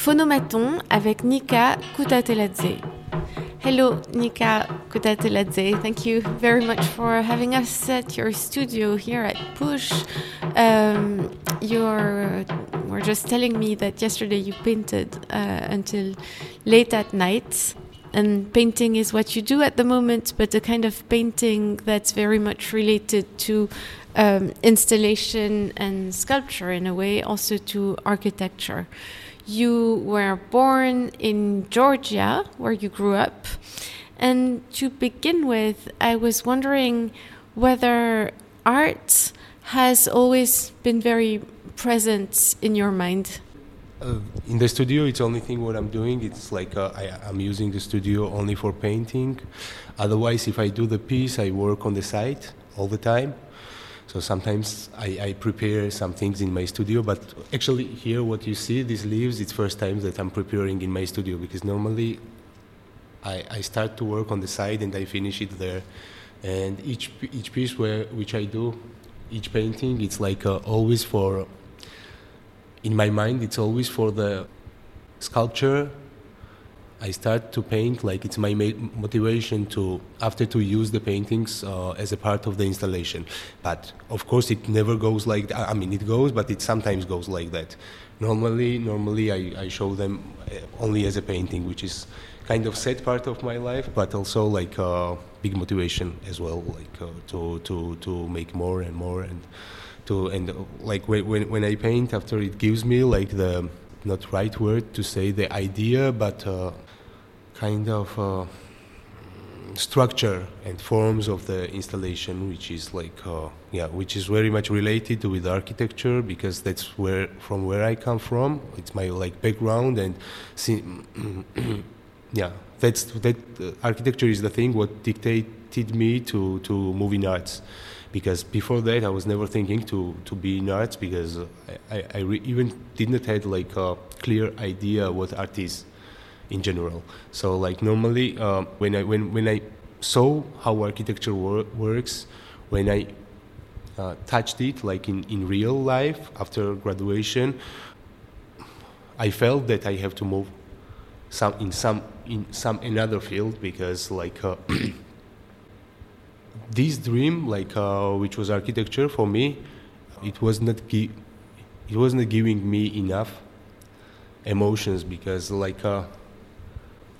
Phonomaton avec Nika Kutateladze. Hello, Nika Kutateladze. Thank you very much for having us at your studio here at Push. Um, you're were just telling me that yesterday you painted uh, until late at night. And painting is what you do at the moment, but a kind of painting that's very much related to um, installation and sculpture in a way, also to architecture. You were born in Georgia, where you grew up. And to begin with, I was wondering whether art has always been very present in your mind. Uh, in the studio, it's only thing what I'm doing. It's like uh, I, am using the studio only for painting. Otherwise, if I do the piece, I work on the site all the time. So sometimes I, I, prepare some things in my studio, but actually here what you see, these leaves, it's first time that I'm preparing in my studio because normally I, I start to work on the side and I finish it there. And each each piece where which I do, each painting, it's like uh, always for. In my mind, it's always for the sculpture I start to paint like it's my motivation to after to use the paintings uh, as a part of the installation. But of course, it never goes like that. I mean, it goes, but it sometimes goes like that. Normally, normally I, I show them uh, only as a painting, which is kind of sad part of my life, but also like a uh, big motivation as well, like uh, to to to make more and more and to and uh, like when when I paint after it gives me like the not right word to say the idea, but uh, kind of uh, structure and forms of the installation, which is like uh, yeah, which is very much related with architecture because that's where from where I come from. It's my like background and see, yeah, that's that uh, architecture is the thing what dictated me to to move in arts because before that I was never thinking to, to be in arts because I, I re- even didn't have like a clear idea what art is in general. So like normally uh, when I when when I saw how architecture wor- works, when I uh, touched it like in, in real life after graduation, I felt that I have to move some in some in some another field because like uh, this dream like uh, which was architecture for me it was not it was not giving me enough emotions because like uh,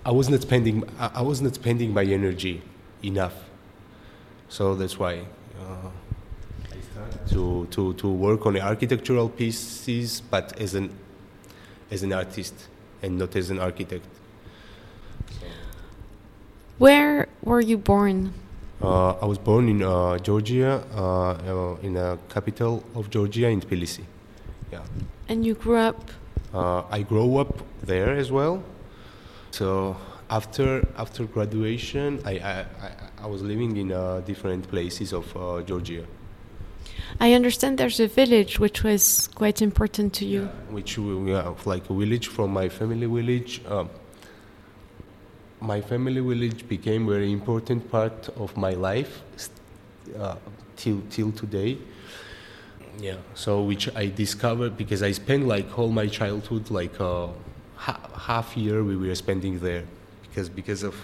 I was not spending I was not spending my energy enough so that's why uh, I started to, to, to work on the architectural pieces but as an as an artist and not as an architect where were you born uh, I was born in uh, Georgia, uh, uh in the capital of Georgia, in Tbilisi. Yeah. And you grew up? Uh, I grew up there as well. So after after graduation, I I, I was living in uh, different places of Georgia. I understand there's a village which was quite important to you. Yeah, which we yeah, like a village from my family village. Um, my family village became a very important part of my life uh, till till today. Yeah. So which I discovered because I spent like all my childhood, like uh, ha- half year we were spending there, because because of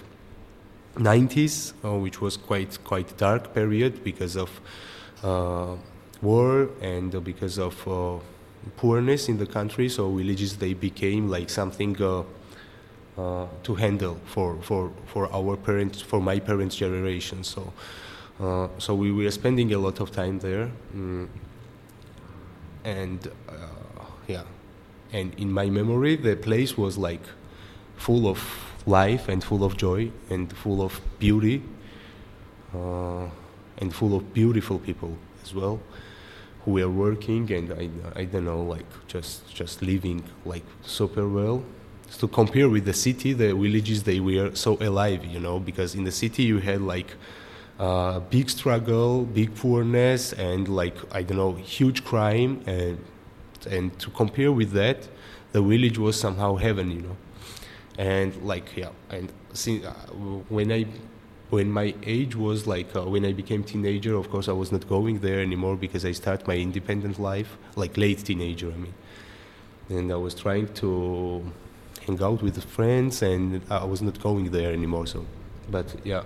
90s, uh, which was quite quite dark period because of uh, war and because of uh, poorness in the country. So villages they became like something uh, uh, to handle for, for, for our parents, for my parents' generation. So, uh, so we were spending a lot of time there, mm. and yeah, and in my memory, the place was like full of life and full of joy and full of beauty, uh, and full of beautiful people as well who were working and I, I don't know like just just living like super well. To compare with the city, the villages they were so alive, you know, because in the city you had like uh, big struggle, big poorness, and like I don't know, huge crime, and and to compare with that, the village was somehow heaven, you know, and like yeah, and see, uh, when I when my age was like uh, when I became teenager, of course I was not going there anymore because I start my independent life, like late teenager, I mean, and I was trying to hang out with friends, and I was not going there anymore. So, but yeah,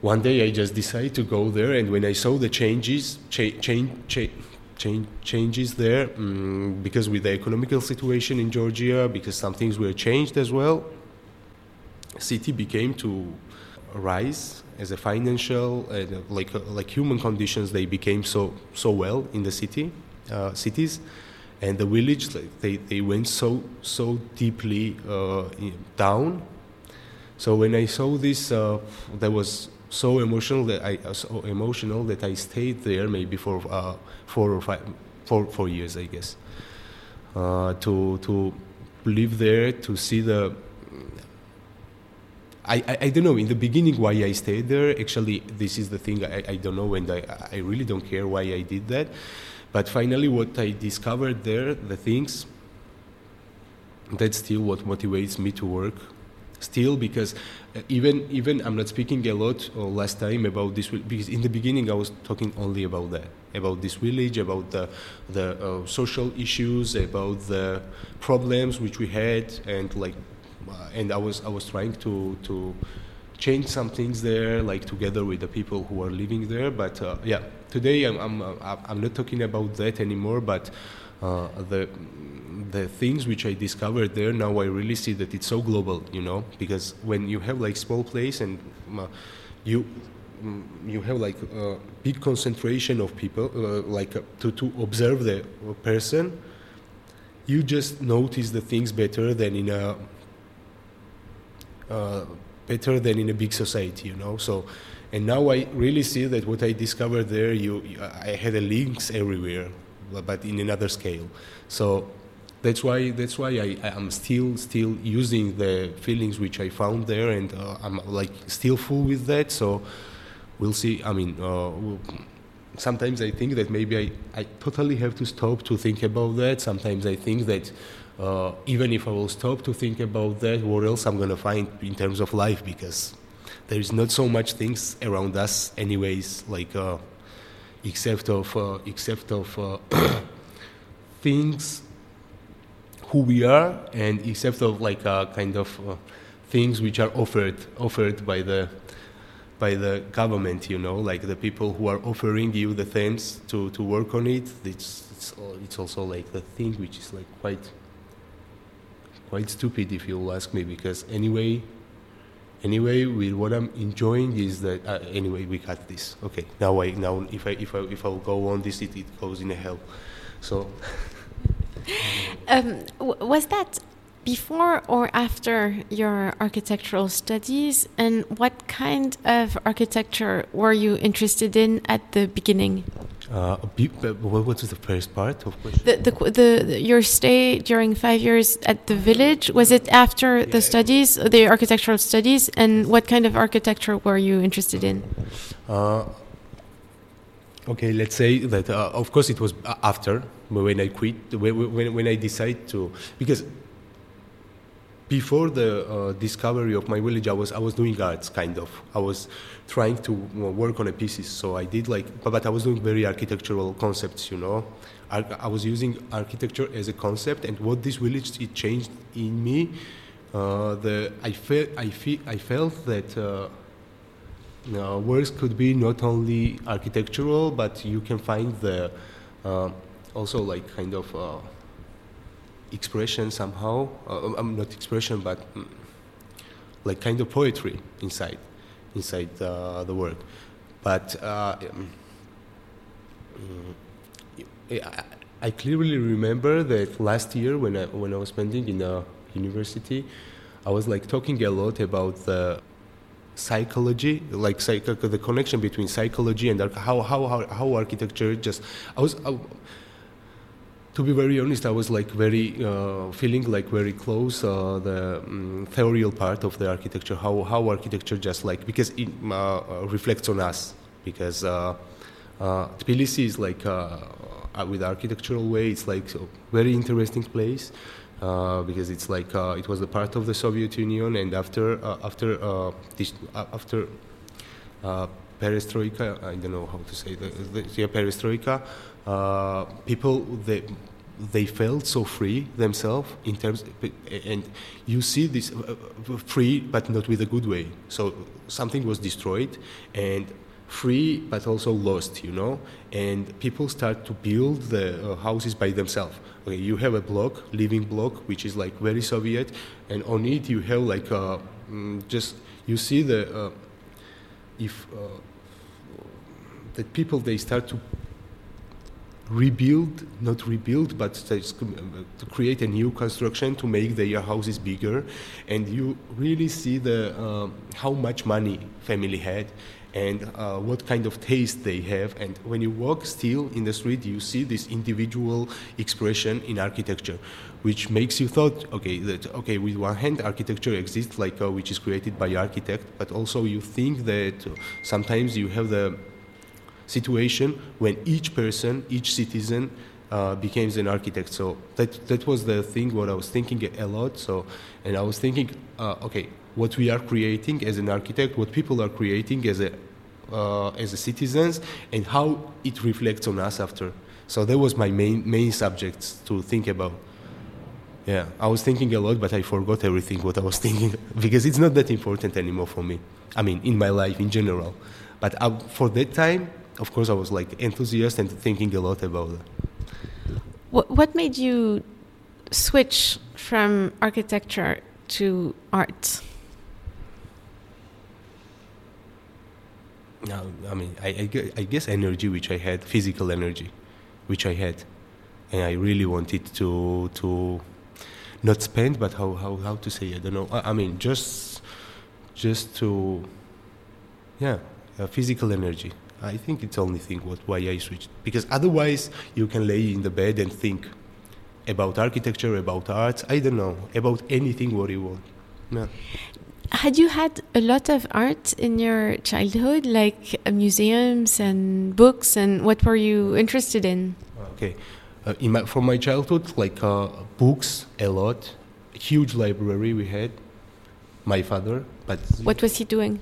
one day I just decided to go there, and when I saw the changes, cha- change, cha- change, changes there, um, because with the economical situation in Georgia, because some things were changed as well, city became to rise as a financial, uh, like uh, like human conditions, they became so so well in the city, uh, cities, and the village like, they they went so so deeply uh, down. So when I saw this, uh, there was so emotional that I uh, so emotional that I stayed there maybe for uh, four or five four four years I guess. Uh, to to live there to see the I, I, I, don't know in the beginning why I stayed there actually this is the thing I, I don't know and I, I really don't care why I did that. But finally what I discovered there the things that's still what motivates me to work still because uh, even even I'm not speaking a lot or last time about this because in the beginning I was talking only about that about this village about the the uh, social issues about the problems which we had and like uh, and I was I was trying to to change some things there like together with the people who are living there but uh, yeah today I'm I'm, uh, I'm not talking about that anymore but uh, the the things which I discovered there now I really see that it's so global, you know, because when you have like small place and uh, you mm, you have like a big concentration of people, uh, like uh, to to observe the person, you just notice the things better than in a uh, better than in a big society, you know. So, and now I really see that what I discovered there, you, I had a links everywhere, but in another scale. So that's why that's why I, I'm still still using the feelings which I found there, and uh, I'm like still full with that. So we'll see. I mean, uh, we'll, sometimes I think that maybe I, I totally have to stop to think about that. Sometimes I think that uh, even if I will stop to think about that, what else I'm gonna find in terms of life because there is not so much things around us, anyways. Like uh, except of uh, except of uh, things who we are and except of like uh, kind of uh, things which are offered offered by the by the government you know? Like the people who are offering you the things to, to work on it it's, it's, it's also like the thing which is like quite quite stupid if you'll ask me because anyway anyway with what i'm enjoying is that uh, anyway we cut this. Okay now i now if i if i if i'll go on this it, it goes in a hell. So Um, was that before or after your architectural studies, and what kind of architecture were you interested in at the beginning? Uh, what was the first part of the, the, the, your stay during five years at the village was it after yeah. the studies, the architectural studies, and what kind of architecture were you interested in? Uh, okay, let's say that. Uh, of course, it was after when I quit, when, when I decided to, because before the uh, discovery of my village, I was I was doing arts kind of. I was trying to work on a pieces. So I did like, but, I was doing very architectural concepts, you know. I, I, was using architecture as a concept, and what this village it changed in me. Uh, the I felt I feel I felt that. Uh, works could be not only architectural, but you can find the uh, also like kind of uh, expression somehow. Uh, um, not expression, but um, like kind of poetry inside, inside uh, the work. But uh, um, I, I, clearly remember that last year when I when I was spending in a university, I was like talking a lot about the psychology, like psych- the connection between psychology and how how how, how architecture just. I was. I, to be very honest, I was like very uh, feeling like very close uh, the um, theorial part of the architecture, how how architecture just like because it uh, uh reflects on us. Because uh, uh, Tbilisi is like with architectural way, it's like a very interesting place because it's like it was a part of the Soviet Union, and after after this, after perestroika, I don't know how to say the, the yeah, perestroika uh, people they they felt so free themselves in terms, and you see this uh, uh, free, but not with a good way. So something was destroyed, and free, but also lost, you know. And people start to build the houses by themselves. Okay, you have a block, living block, which is like very Soviet, and on it you have like uh, mm, just you see the uh, if uh, the people they start to rebuild, not rebuild, but to create a new construction to make their houses bigger, and you really see the uh, how much money family had and uh, what kind of taste they have. And when you walk still in the street, you see this individual expression in architecture, which makes you thought, okay, that okay, with one hand, architecture exists like uh, which is created by architect, but also you think that sometimes you have the situation when each person, each citizen uh, becomes an architect. So that that was the thing what I was thinking a lot. So and I was thinking, uh, okay, what we are creating as an architect, what people are creating as a uh, as a citizens, and how it reflects on us after. So that was my main main subjects to think about. Yeah, I was thinking a lot, but I forgot everything what I was thinking because it's not that important anymore for me. I mean, in my life in general. But I, uh, for that time, of course, I was like enthusiastic and thinking a lot about it. What, what made you switch from architecture to art? No, I mean, I, I, I guess energy, which I had, physical energy, which I had, and I really wanted to to not spend, but how how how to say? I don't know. I, I mean, just just to yeah, uh, physical energy. I think it's only thing what why I switched because otherwise you can lay in the bed and think about architecture, about art. I don't know about anything what you want. Yeah. Had you had a lot of art in your childhood, like uh, museums and books, and what were you interested in? Okay, uh, in my, from my childhood, like uh, books, a lot, a huge library we had. My father, but what was he doing?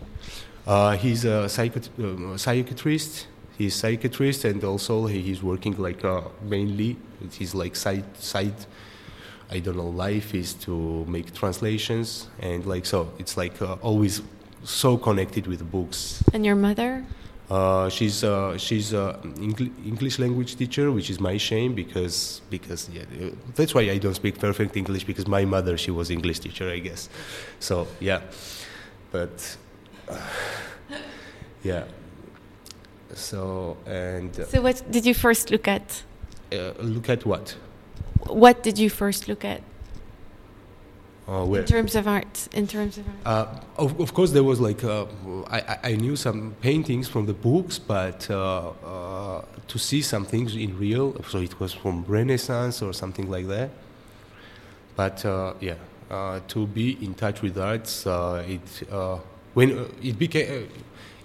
Uh, he's a psychiat- uh, psychiatrist. He's psychiatrist, and also he's working like uh, mainly. He's like side side I don't know, life is to make translations and like so. It's like uh, always so connected with books. And your mother? Uh, she's uh, she's a English language teacher, which is my shame because because yeah, that's why I don't speak perfect English because my mother she was English teacher, I guess. So yeah, but yeah. So and uh, so what did you first look at? Uh, look at what? what did you first look at? Uh, in terms of art, in terms of art. Uh, of, of, course, there was like uh, I, I knew some paintings from the books, but uh, uh, to see some things in real, so it was from Renaissance or something like that. But uh, yeah, to be in touch with arts, it when it became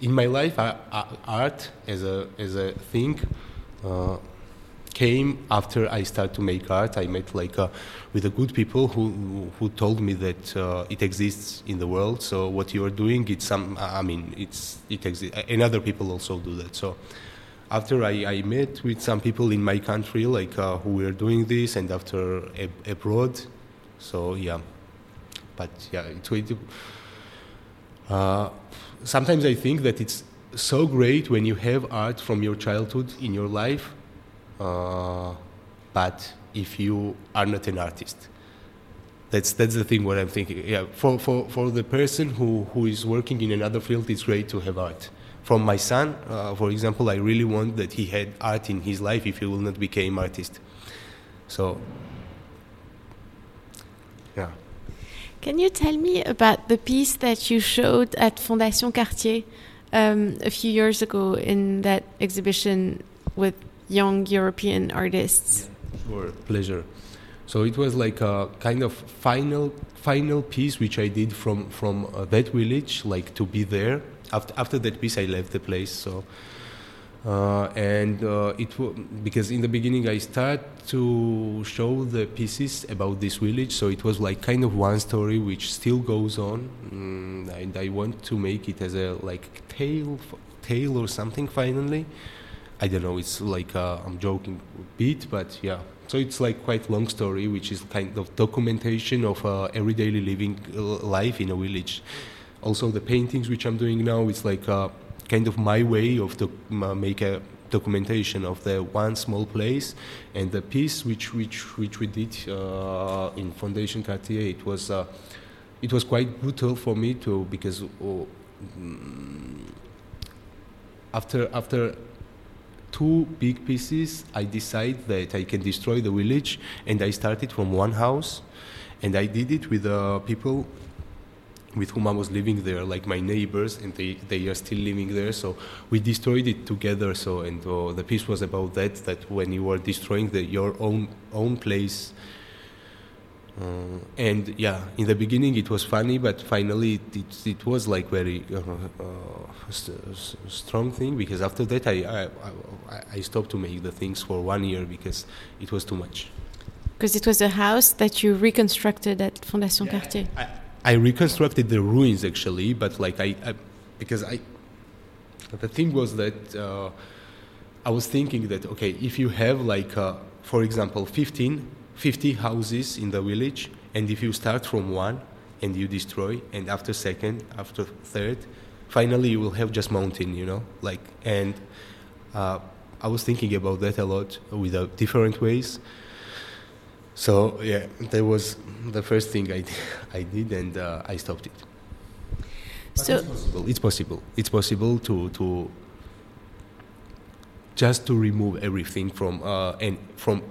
in my life, art as a as a thing came after I started to make art. I met like uh, with the good people who who told me that uh, it exists in the world. So what you are doing, it's some. I mean, it's it exists, and other people also do that. So after I, I met with some people in my country, like uh, who were doing this, and after ab- abroad. So yeah, but yeah, it uh, sometimes I think that it's so great when you have art from your childhood in your life uh, but if you are not an artist, that's that's the thing. What I'm thinking. Yeah, for for for the person who who is working in another field, it's great to have art. From my son, uh, for example, I really want that he had art in his life if he will not become artist. So, yeah. Can you tell me about the piece that you showed at Fondation Cartier um, a few years ago in that exhibition with young European artists. Sure, pleasure. So it was like a kind of final final piece which I did from from uh, that village, like to be there. After after that piece, I left the place. So. Uh, and uh, it because in the beginning I start to show the pieces about this village, so it was like kind of one story which still goes on, mm, and I want to make it as a like tale, tale or something finally I don't know. It's like uh, I'm joking a bit, but yeah. So it's like quite long story, which is kind of documentation of uh, everyday living uh, life in a village. Also, the paintings which I'm doing now, it's like uh, kind of my way of make a documentation of the one small place and the piece which which which we did uh, in Foundation Cartier. It was uh, it was quite brutal for me to because oh, mm, after after two big pieces, I decided that I can destroy the village, and I started from one house, and I did it with uh, people with whom I was living there, like my neighbors, and they, they are still living there. So we destroyed it together. So and uh, the piece was about that. That when you are destroying the, your own own place, uh, and yeah, in the beginning it was funny, but finally it, it, it was like very uh, uh, st- strong thing because after that I, I, I stopped to make the things for one year because it was too much. Because it was a house that you reconstructed at Fondation yeah, Cartier. I, I reconstructed the ruins actually, but like I, I because I, the thing was that uh, I was thinking that okay, if you have like, uh, for example, 15, 50 houses in the village, and if you start from one and you destroy, and after second, after third, finally you will have just mountain, you know, like and. Uh, I was thinking about that a lot with uh, different ways. So yeah, that was the first thing I, I did, and uh, I stopped it. So it's possible. It's possible. It's possible to to just to remove everything from uh, and from.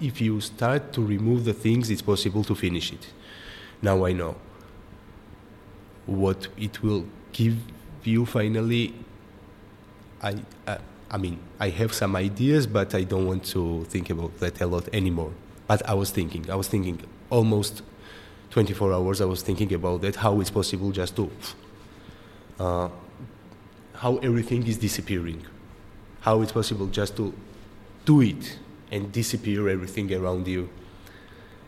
If you start to remove the things, it's possible to finish it. Now I know what it will give you finally. I. Uh, I mean, I have some ideas, but I don't want to think about that a lot anymore. But I was thinking, I was thinking almost 24 hours, I was thinking about that, how it's possible just to, uh, how everything is disappearing, how it's possible just to do it and disappear everything around you.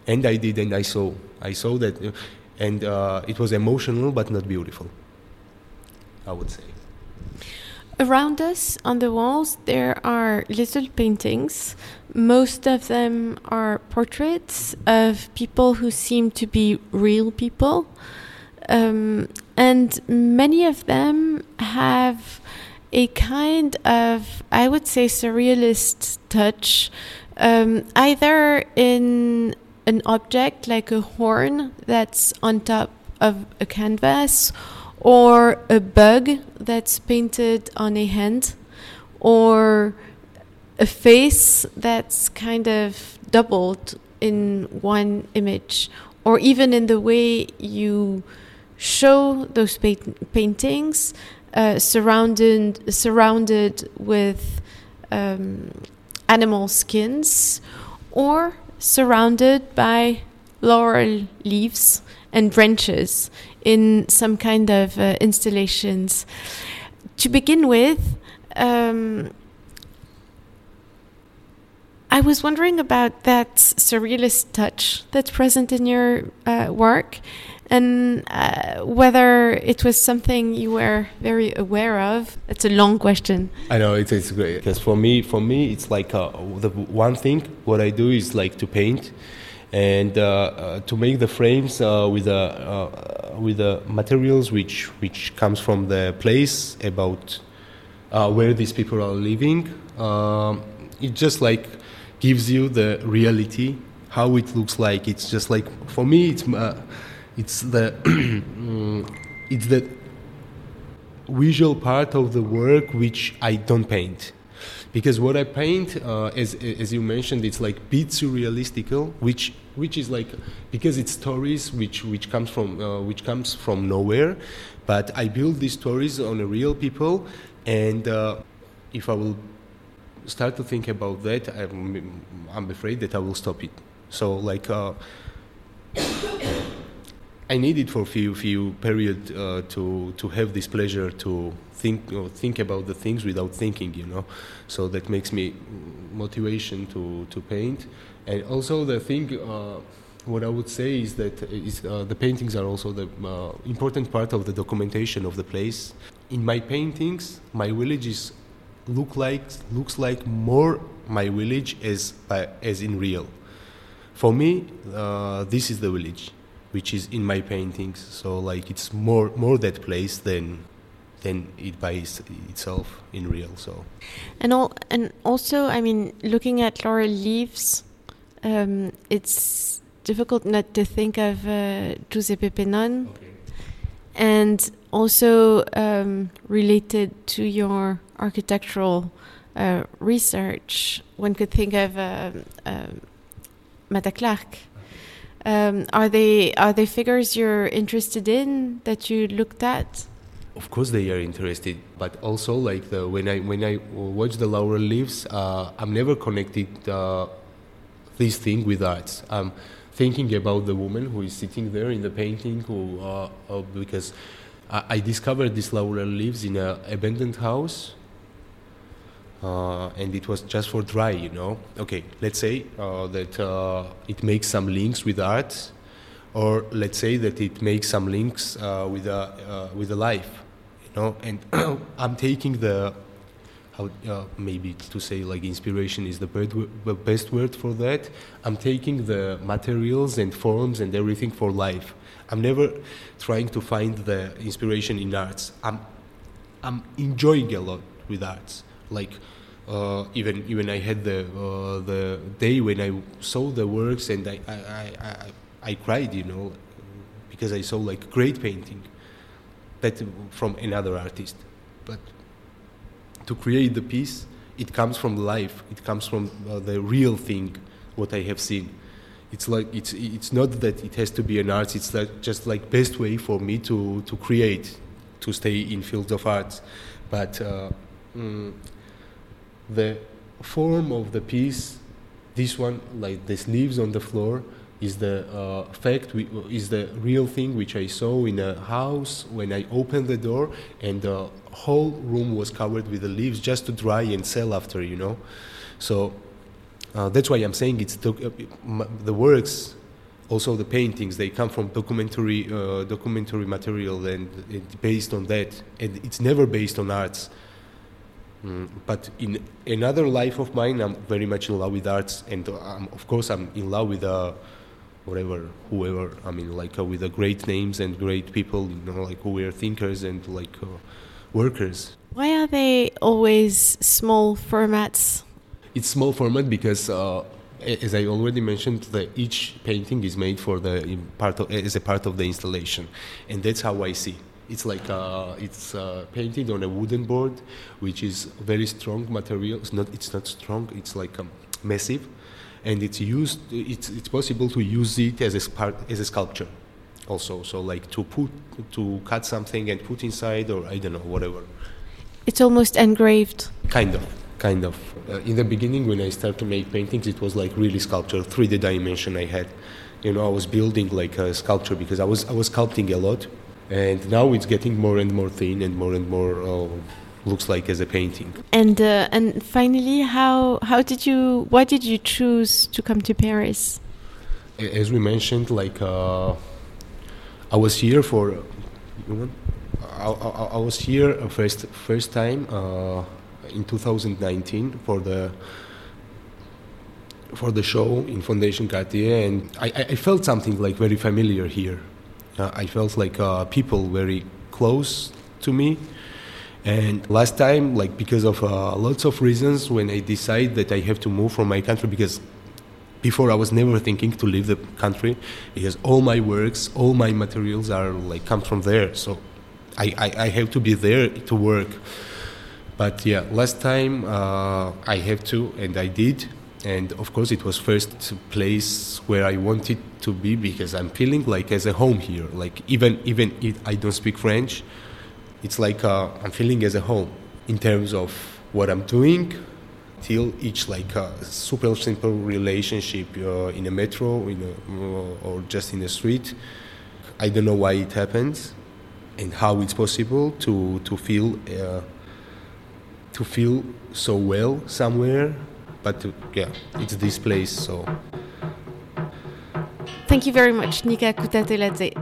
And I did, and I saw, I saw that, uh, and uh, it was emotional but not beautiful, I would say. Around us on the walls, there are little paintings. Most of them are portraits of people who seem to be real people. Um, and many of them have a kind of, I would say, surrealist touch, um, either in an object like a horn that's on top of a canvas or a bug that's painted on a hand, or a face that's kind of doubled in one image, or even in the way you show those paintings uh, surrounded surrounded with um, animal skins, or surrounded by laurel leaves and branches in some kind of uh, installations. To begin with, um, I was wondering about that surrealist touch that's present in your uh, work and uh, whether it was something you were very aware of. It's a long question. I know it's, it's great because for me, for me, it's like uh, the one thing. What I do is like to paint, and uh, uh, to make the frames uh, with the with the materials which which comes from the place about where these people are living. Um, it just like gives you the reality, how it looks like. It's just like for me, it's it's the it's the visual part of the work which I don't paint because what I paint, uh, as as you mentioned, it's like bit surrealistical, which which is like because it's stories which which comes from uh, which comes from nowhere, but I build these stories on a real people, and uh, if I will start to think about that, I'm I'm afraid that I will stop it. So like. Uh, I needed for few few period uh, to to have this pleasure to think you know, think about the things without thinking, you know. So that makes me motivation to to paint, and also the thing uh, what I would say is that is, uh, the paintings are also the uh, important part of the documentation of the place. In my paintings, my village is look like looks like more my village as as in real. For me, uh, this is the village, which is in my paintings. So like it's more more that place than than it by itself in real. So and all and also, I mean, looking at laurel leaves, um, it's difficult not to think of uh, Giuseppe. Okay. And also um, related to your architectural uh, research, one could think of uh, uh, Matta-Clark. Um, are they are they figures you're interested in that you looked at? Of course, they are interested, but also like the, when I when I watch the laurel leaves, uh, I'm never connected uh, this thing with art. Um, thinking about the woman who is sitting there in the painting, who uh, uh, because I, I, discovered this laurel leaves in an abandoned house, uh, and it was just for dry, you know. Okay, let's say uh, that uh, it makes some links with art, or let's say that it makes some links uh, with a with a life, you know. And I'm taking the how uh, maybe to say like inspiration is the best word for that. I'm taking the materials and forms and everything for life. I'm never trying to find the inspiration in arts. I'm I'm enjoying a lot with arts. Like uh, even even I had the uh, the day when I saw the works and I I, I, I cried, you know, because I saw like great painting, that from another artist. But to create the piece, it comes from life. It comes from uh, the real thing, what I have seen. It's like it's it's not that it has to be an art. It's that just like best way for me to to create, to stay in fields of arts. But uh, mm, the form of the piece, this one, like the sleeves on the floor, is the uh, fact, we, is the real thing which I saw in a house when I opened the door and the whole room was covered with the leaves just to dry and sell after, you know. So uh, that's why I'm saying it's doc- uh, the works, also the paintings, they come from documentary uh, documentary material and, and, based on that, and it's never based on arts. Mm, but in another life of mine, I'm very much in love with arts, and um, of course, I'm in love with uh, whatever, whoever. I mean, like uh, with the great names and great people, you know, like who were thinkers and like uh, workers. Why are they always small formats? It's small format because, uh, as I already mentioned, the, each painting is made for the part of, as a part of the installation, and that's how I see. It's like uh, it's uh, painted on a wooden board, which is very strong material. It's not. It's not strong. It's like um, massive and it's used it's, it's possible to use it as a part as a sculpture also so like to put to cut something and put inside or i don't know whatever it's almost engraved kind of kind of uh, in the beginning when i started to make paintings it was like really sculpture 3d dimension i had you know i was building like a sculpture because i was i was sculpting a lot and now it's getting more and more thin and more and more uh, looks like as a painting. And uh, and finally, how how did you why did you choose to come to Paris? As we mentioned, like uh, I was here for. I, I, I, was here first first time uh, in 2019 for the for the show in Fondation Cartier, and I, I felt something like very familiar here. Uh, I felt like uh, people very close to me and last time, like because of uh, lots of reasons, when I decided that I have to move from my country, because before I was never thinking to leave the country, because all my works, all my materials are like come from there. So I, I, I have to be there to work. But yeah, last time uh, I have to, and I did. And of course, it was first place where I wanted to be because I'm feeling like as a home here. Like even even if I don't speak French, it's like uh, I'm feeling as a home in terms of what I'm doing till each like a uh, super simple relationship uh, in a metro in a, uh, or just in the street I don't know why it happens and how it's possible to to feel uh, to feel so well somewhere but yeah it's this place so Thank you very much, Nika Kutateladze.